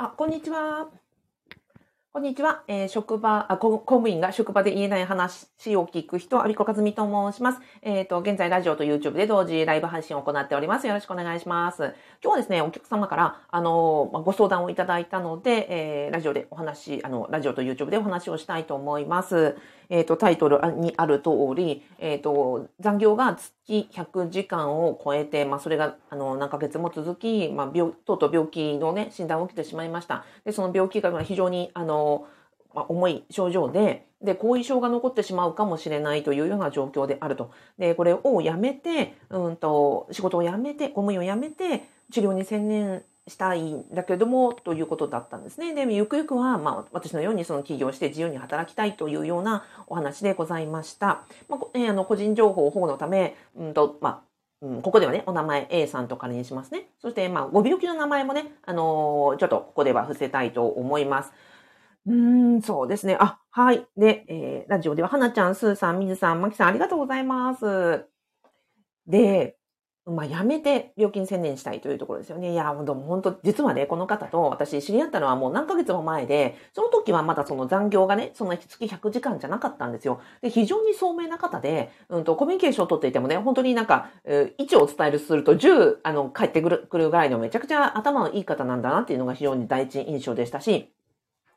あ、こんにちは。こんにちは。えー職場あ、公務員が職場で言えない話を聞く人、アビコカズミと申します。えっ、と、現在ラジオと YouTube で同時ライブ配信を行っております。よろしくお願いします。今日はですね、お客様から、あの、ご相談をいただいたので、えーラジオでお話、あの、ラジオと YouTube でお話をしたいと思います。えっ、と、タイトルにある通り、えっ、と、残業が月100時間を超えて、まあ、それが、あの、何ヶ月も続き、まあ、病、とうとう病気のね、診断を受けてしまいました。で、その病気が非常に、あの、まあ、重い症状で、で、後遺症が残ってしまうかもしれないというような状況であると。で、これをやめて、うんと、仕事を辞めて、公務員を辞めて、治療に専念したいんだけども、ということだったんですね。で、ゆくゆくは、まあ、私のようにその起業して自由に働きたいというようなお話でございました。まあ、えーあの、個人情報保護のため、うんと、まあ、うん、ここではね、お名前 A さんと仮にしますね。そして、まあ、ご病気の名前もね、あのーちょっとここでは伏せたいと思います。うーん、そうですね。あ、はい。で、えーラジオでは、はなちゃん、すーさん、みずさん、まきさん、ありがとうございます。で、まあ、やめて病気に専念したいというところですよね。いや、本当本当実はね、この方と私知り合ったのはもう何ヶ月も前で、その時はまだその残業がね、その月100時間じゃなかったんですよ。で、非常に聡明な方で、うんと、コミュニケーションを取っていてもね、本当になんか、えー位置を伝えるすると10、あの、帰ってくる、くるぐらいのめちゃくちゃ頭のいい方なんだなっていうのが非常に第一印象でしたし、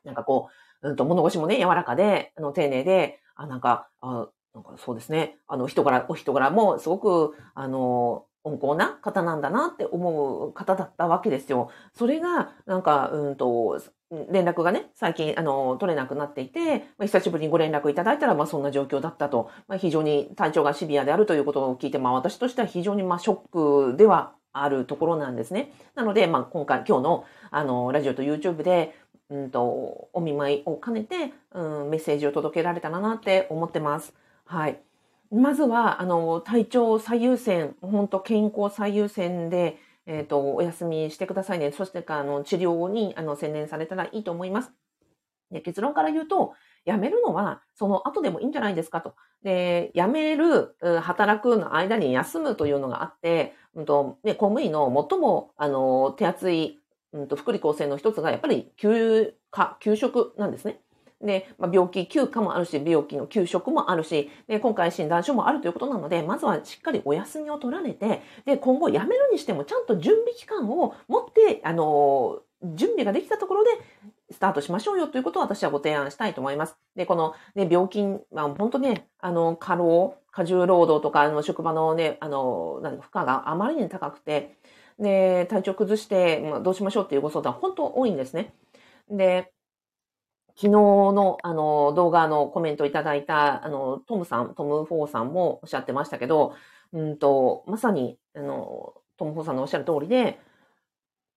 なんかこう、うんと、物腰もね、柔らかで、あの、丁寧で、あ、なんか、あ、なんかそうですね、あの、人柄、お人柄もすごく、あの、温厚な方なんだなって思う方だったわけですよ。それが、なんか、うんと、連絡がね、最近、あの、取れなくなっていて、まあ久しぶりにご連絡いただいたら、まあ、そんな状況だったと。まあ、非常に体調がシビアであるということを聞いて、まあ、私としては非常に、まあ、ショックではあるところなんですね。なので、まあ、今回、今日の、あの、ラジオと YouTube で、うんと、お見舞いを兼ねて、うん、メッセージを届けられたらなって思ってます。はい。まずは、あの、体調最優先、本当健康最優先で、えっ、と、お休みしてくださいね。そして、あの、治療に、あの、専念されたらいいと思います。で、結論から言うと、辞めるのは、その後でもいいんじゃないですかと。で、辞める、働くの間に休むというのがあって、うんと、ね、公務員の最も、あの、手厚い、うんと、福利厚生の一つが、やっぱり休暇、休職なんですね。で、まあ、病気休暇もあるし、病気の休職もあるし、で、今回診断書もあるということなので、まずはしっかりお休みを取られて、で、今後辞めるにしてもちゃんと準備期間を持って、あの、準備ができたところで、スタートしましょうよということを私はご提案したいと思います。で、このね、病気、まあ、本当ね、あの、過労、過重労働とか、あの、職場のね、あの、なんか負荷があまりに高くて、で、体調崩して、まあ、どうしましょうっていうご相談、本当多いんですね。で、昨日のあの動画のコメントいただいたあのトムさん、トム・フォーさんもおっしゃってましたけど、うんと、まさにあのトム・フォーさんのおっしゃる通りで、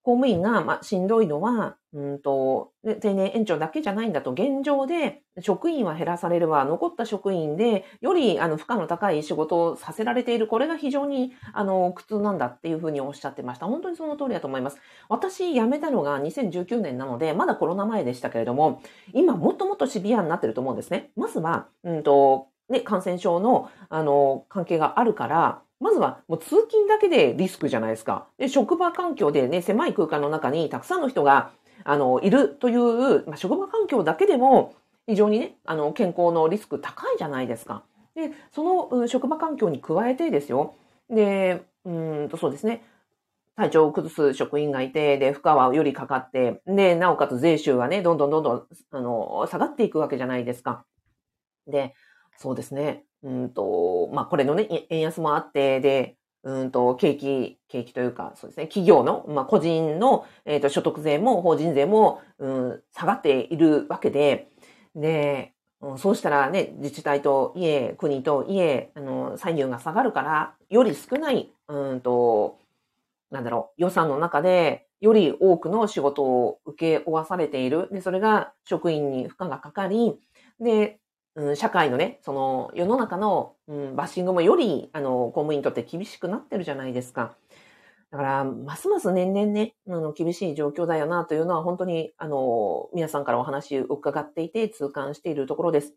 公務員が、まあ、しんどいのは、うんと、定年延長だけじゃないんだと、現状で職員は減らされるわ、残った職員で、よりあの負荷の高い仕事をさせられている、これが非常にあの苦痛なんだっていうふうにおっしゃってました。本当にその通りだと思います。私辞めたのが2019年なので、まだコロナ前でしたけれども、今もっともっとシビアになってると思うんですね。まずは、うんと、ね、感染症の、あの、関係があるから、まずはもう通勤だけでリスクじゃないですか。で、職場環境でね、狭い空間の中にたくさんの人が、あの、いるという、まあ、職場環境だけでも、非常にね、あの、健康のリスク高いじゃないですか。で、その、職場環境に加えてですよ。で、うーんと、そうですね。体調を崩す職員がいて、で、負荷はよりかかって、で、なおかつ税収はね、どんどんどんどん、あの、下がっていくわけじゃないですか。で、そうですね。うんと、まあ、これのね、円安もあって、で、うんと、景気、景気というか、そうですね、企業の、まあ、個人の、えっ、と、所得税も法人税も、うん、下がっているわけで、で、うんそうしたらね、自治体といえ、国といえ、あの、歳入が下がるから、より少ない、うんと、なんだろう、予算の中で、より多くの仕事を受け負わされている。で、それが職員に負荷がかかり、で、うん、社会のね、その世の中の、うん、バッシングもより、あの、公務員にとって厳しくなってるじゃないですか。だから、ますます年々ね、あの、厳しい状況だよなというのは本当に、あの、皆さんからお話を伺っていて痛感しているところです。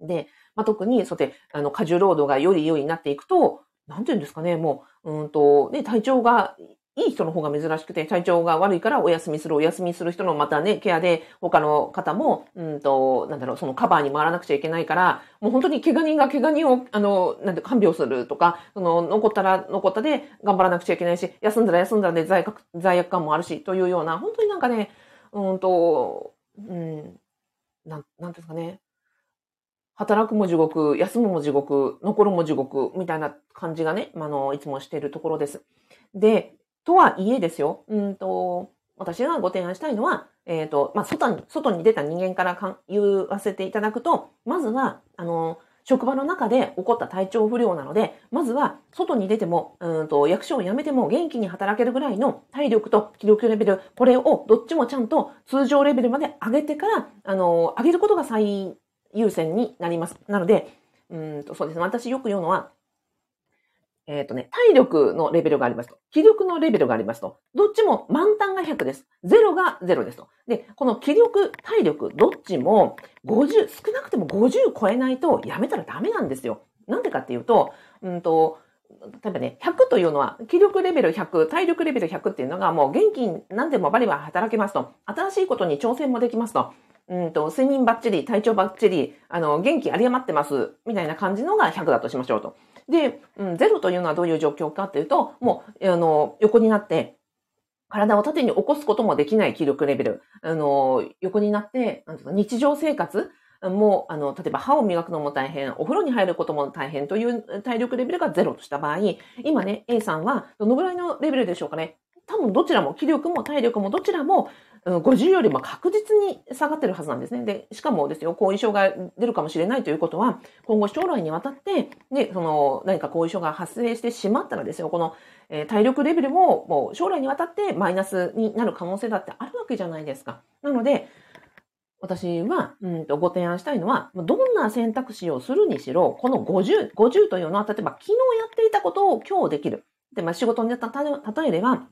で、まあ、特に、そて、あの、過重労働がより良いになっていくと、なんていうんですかね、もう、うんと、ね、体調がいい人の方が珍しくて、体調が悪いからお休みする、お休みする人のまたね、ケアで他の方も、うんと、なんだろう、そのカバーに回らなくちゃいけないから、もう本当に怪我人が怪我人を、あの、なんて、看病するとか、その、残ったら残ったで頑張らなくちゃいけないし、休んだら休んだらで罪悪罪悪感もあるし、というような、本当になんかね、うんと、うん、なん、なんですかね、働くも地獄、休むも地獄、残るも地獄、みたいな感じがね、あの、いつもしているところです。で、とはいえですよ、うんと、私がご提案したいのは、えっ、ー、と、まあ、外に、外に出た人間からかん言わせていただくと、まずは、あの、職場の中で起こった体調不良なので、まずは外に出ても、うんと役所を辞めても元気に働けるぐらいの体力と気力レベル、これをどっちもちゃんと通常レベルまで上げてから、あの、上げることが最優先になります。なので、うんとそうですね。私よく言うのは、えっ、ー、とね、体力のレベルがありますと。気力のレベルがありますと。どっちも満タンが100です。0が0ですと。で、この気力、体力、どっちも50、少なくても50超えないとやめたらダメなんですよ。なんでかっていうと、うんと、例えばね、100というのは、気力レベル100、体力レベル100っていうのがもう元気に何でもバリバリ働けますと。新しいことに挑戦もできますと。うんと、睡眠バッチリ、体調バッチリ、あの、元気有り余ってます、みたいな感じのが100だとしましょうと。で、うん、0というのはどういう状況かっていうと、もう、あの、横になって、体を縦に起こすこともできない気力レベル。あの、横になって、なんか日常生活もう、あの、例えば歯を磨くのも大変、お風呂に入ることも大変という体力レベルが0とした場合、今ね、A さんはどのぐらいのレベルでしょうかね。多分どちらも、気力も体力もどちらも、50よりも確実に下がってるはずなんですね。で、しかもですよ、後遺症が出るかもしれないということは、今後将来にわたって、ね、その、何か後遺症が発生してしまったらですよ、この、えー、体力レベルも、もう将来にわたってマイナスになる可能性だってあるわけじゃないですか。なので、私は、うんと、ご提案したいのは、どんな選択肢をするにしろ、この50、50というのは、例えば昨日やっていたことを今日できる。で、まあ、仕事に例えれば、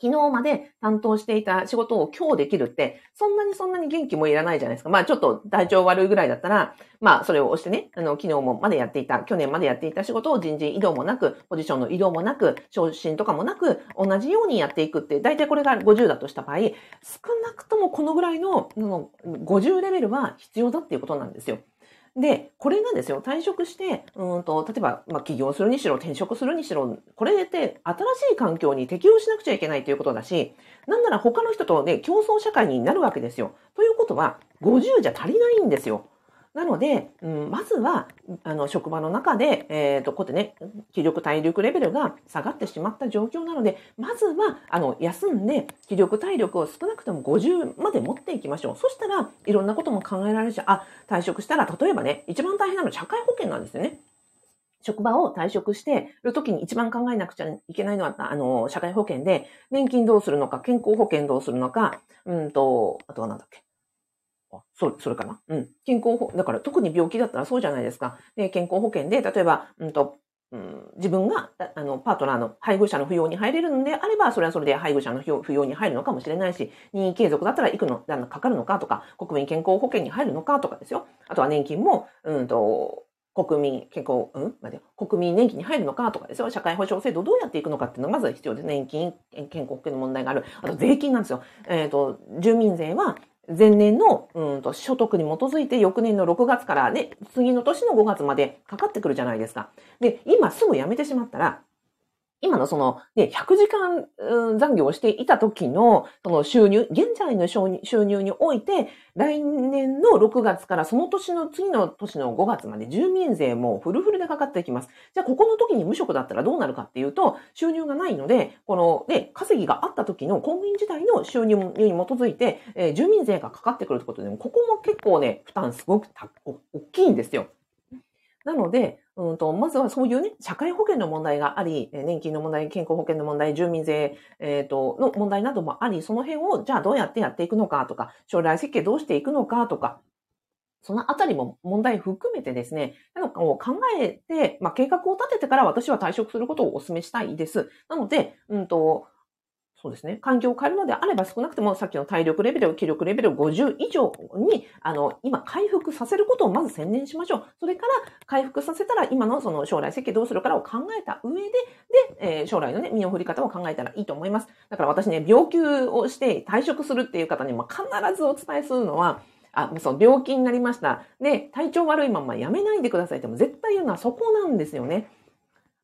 昨日まで担当していた仕事を今日できるって、そんなにそんなに元気もいらないじゃないですか。まあちょっと体調悪いぐらいだったら、まあそれを押してね、あの、昨日もまでやっていた、去年までやっていた仕事を人事異動もなく、ポジションの移動もなく、昇進とかもなく、同じようにやっていくって、大体これが50だとした場合、少なくともこのぐらいの、の50レベルは必要だっていうことなんですよ。で、これがですよ、退職して、うんと、例えば、まあ、起業するにしろ、転職するにしろ、これって新しい環境に適応しなくちゃいけないということだし、なんなら他の人とね、競争社会になるわけですよ。ということは、50じゃ足りないんですよ。なので、うん、まずは、あの、職場の中で、えっ、ー、と、こうやってね、気力、体力レベルが下がってしまった状況なので、まずは、あの、休んで、気力、体力を少なくとも50まで持っていきましょう。そしたら、いろんなことも考えられるし、あ、退職したら、例えばね、一番大変なのは社会保険なんですよね。職場を退職してる時に一番考えなくちゃいけないのは、あの、社会保険で、年金どうするのか、健康保険どうするのか、うんと、あとはなんだっけ？あ、それ、それかな？うん。健康保、だから特に病気だったらそうじゃないですか。で、健康保険で、例えば、うんと、うん、自分が、あの、パートナーの配偶者の扶養に入れるのであれば、それはそれで配偶者の扶養に入るのかもしれないし、任意継続だったらいくの、かかるのかとか、国民健康保険に入るのかとかですよ。あとは年金も、うんと、国民健康、うん？待て国民年金に入るのかとかですよ。社会保障制度どうやっていくのかっていうのがまず必要で、年金、健康保険の問題がある。あと税金なんですよ。えっ、ー、と、住民税は、前年の、うんと、所得に基づいて翌年の6月からね、次の年の5月までかかってくるじゃないですか。で、今すぐ辞めてしまったら、今のその、ね、100時間、残業をしていた時の、その収入、現在の収入において、来年の6月からその年の次の年の5月まで住民税もフルフルでかかっていきます。じゃあ、ここの時に無職だったらどうなるかっていうと、収入がないので、この、ね、稼ぎがあった時の公務員時代の収入に基づいて、えー、住民税がかかってくるってことで、ここも結構ね、負担すごく大きいんですよ。なので、うんと、まずはそういうね、社会保険の問題があり、年金の問題、健康保険の問題、住民税、えっ、ー、と、の問題などもあり、その辺を、じゃあどうやってやっていくのかとか、将来設計どうしていくのかとか、そのあたりも問題含めてですね、考えて、まあ、計画を立ててから私は退職することをお勧めしたいです。なので、うんと、そうですね。環境を変えるのであれば少なくともさっきの体力レベル、気力レベル50以上に、あの、今回復させることをまず専念しましょう。それから回復させたら今のその将来設計どうするかを考えた上で、で、えー、将来のね、身を振り方を考えたらいいと思います。だから私ね、病気をして退職するっていう方にも必ずお伝えするのは、あ、そう、病気になりました。で、体調悪いままやめないでくださいっても絶対言うのはそこなんですよね。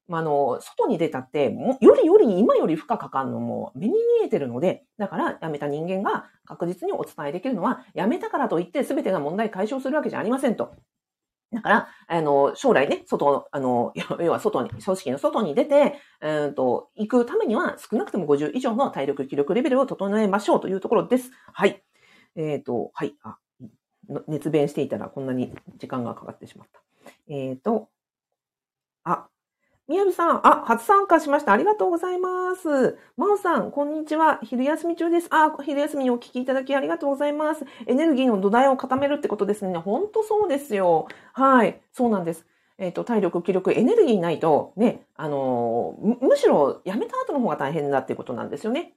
まあ、の、外に出たって、よりより今より負荷かかるのも目に見えてるので、だから辞めた人間が確実にお伝えできるのは、辞めたからといって全てが問題解消するわけじゃありませんと。だから、あの、将来ね、外、あの、要は外に、組織の外に出て、うんと、行くためには少なくとも50以上の体力、気力レベルを整えましょうというところです。はい。えっ、ー、と、はい。あ、熱弁していたらこんなに時間がかかってしまった。えっ、ー、と、あ、みやびさん、あ、初参加しました。ありがとうございます。まおさん、こんにちは。昼休み中です。あ、昼休みにお聞きいただきありがとうございます。エネルギーの土台を固めるってことですね。ほんとそうですよ。はい。そうなんです。えっ、ー、と、体力、気力、エネルギーないと、ね、あのー、むしろ辞めた後の方が大変だっていうことなんですよね。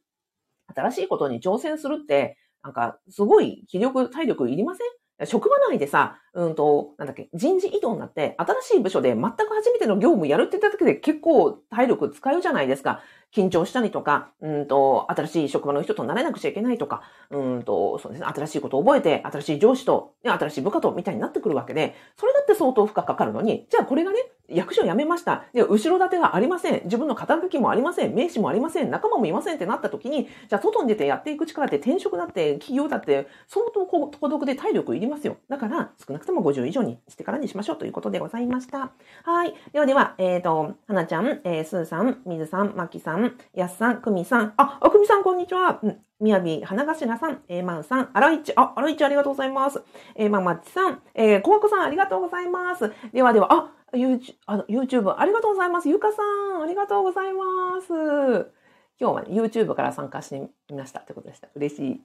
新しいことに挑戦するって、なんか、すごい気力、体力いりません？職場内でさ、うんと、なんだっけ、人事異動になって、新しい部署で全く初めての業務やるって言っただけで結構体力使うじゃないですか。緊張したりとか、うんと、新しい職場の人と慣れなくちゃいけないとか、うんと、そうですね、新しいことを覚えて、新しい上司と、ね新しい部下と、みたいになってくるわけで、それだって相当負荷かかるのに、じゃあこれがね、役所辞めました。で、後ろ盾がありません。自分の肩書きもありません。名刺もありません。仲間もいませんってなった時に、じゃあ外に出てやっていく力って転職だって、企業だって、相当こう孤独で体力いりますよ。だから、少なくとも50以上にしてからにしましょうということでございました。はい。ではでは、えっ、ー、と、はなちゃん、えー、すーさん、みずさん、まきさん、やすさん、くみさん、あ、あくみさん、こんにちは。みやび、花頭さん、えー、まんさん、あらいち、あ、あらいちありがとうございます。えー、ままちさん、えー、こわこさんありがとうございます。ではでは、あ、YouTube、あの YouTube ありがとうございます。ゆかさん、ありがとうございます。今日は、ね、YouTube から参加してみましたってことでした。嬉しい。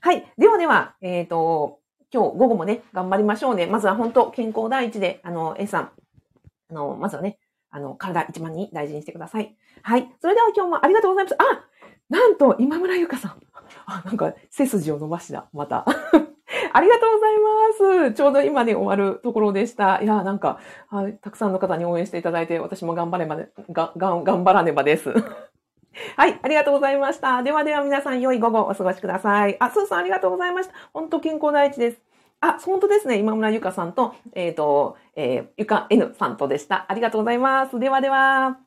はい。ではでは、えっ、ー、と、今日午後もね、頑張りましょうね。まずは本当、健康第一で、あの、A さん、あの、まずはね、あの、体一番に大事にしてください。はい。それでは今日もありがとうございます。あなんと、今村ゆかさん。あ、なんか、背筋を伸ばした。また。ありがとうございます。ちょうど今ね、終わるところでした。いや、なんか、はい、たくさんの方に応援していただいて、私も頑張ればね、が、が、頑張らねばです。はい、ありがとうございました。ではでは皆さん良い午後お過ごしください。あ、スーさんありがとうございました。本当健康第一です。あ、本当ですね。今村ゆかさんと、えっ、ー、と、えー、ゆか N さんとでした。ありがとうございます。ではでは。